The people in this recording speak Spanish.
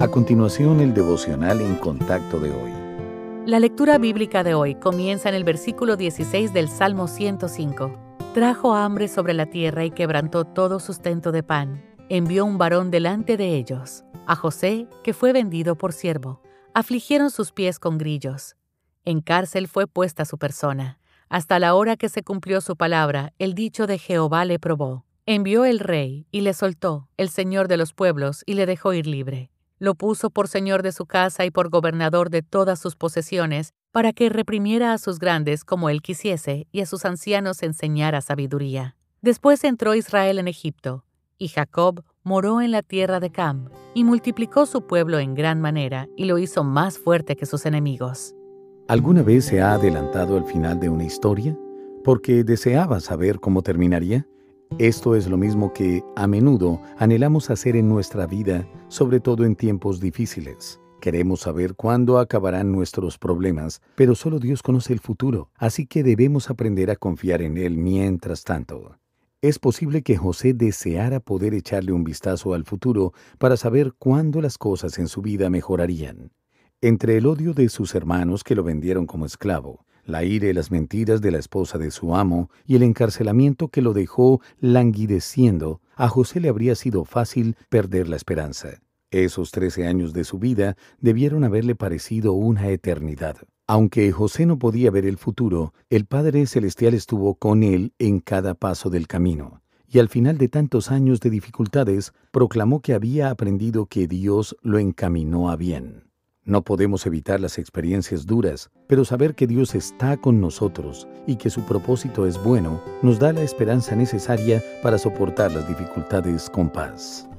A continuación, el devocional en contacto de hoy. La lectura bíblica de hoy comienza en el versículo 16 del Salmo 105. Trajo hambre sobre la tierra y quebrantó todo sustento de pan. Envió un varón delante de ellos, a José, que fue vendido por siervo. Afligieron sus pies con grillos. En cárcel fue puesta su persona. Hasta la hora que se cumplió su palabra, el dicho de Jehová le probó. Envió el rey y le soltó, el señor de los pueblos, y le dejó ir libre lo puso por señor de su casa y por gobernador de todas sus posesiones, para que reprimiera a sus grandes como él quisiese y a sus ancianos enseñara sabiduría. Después entró Israel en Egipto, y Jacob moró en la tierra de Cam, y multiplicó su pueblo en gran manera, y lo hizo más fuerte que sus enemigos. ¿Alguna vez se ha adelantado al final de una historia? Porque deseaba saber cómo terminaría. Esto es lo mismo que, a menudo, anhelamos hacer en nuestra vida, sobre todo en tiempos difíciles. Queremos saber cuándo acabarán nuestros problemas, pero solo Dios conoce el futuro, así que debemos aprender a confiar en Él mientras tanto. Es posible que José deseara poder echarle un vistazo al futuro para saber cuándo las cosas en su vida mejorarían. Entre el odio de sus hermanos que lo vendieron como esclavo, la ira y las mentiras de la esposa de su amo y el encarcelamiento que lo dejó languideciendo, a José le habría sido fácil perder la esperanza. Esos trece años de su vida debieron haberle parecido una eternidad. Aunque José no podía ver el futuro, el Padre Celestial estuvo con él en cada paso del camino. Y al final de tantos años de dificultades, proclamó que había aprendido que Dios lo encaminó a bien. No podemos evitar las experiencias duras, pero saber que Dios está con nosotros y que su propósito es bueno nos da la esperanza necesaria para soportar las dificultades con paz.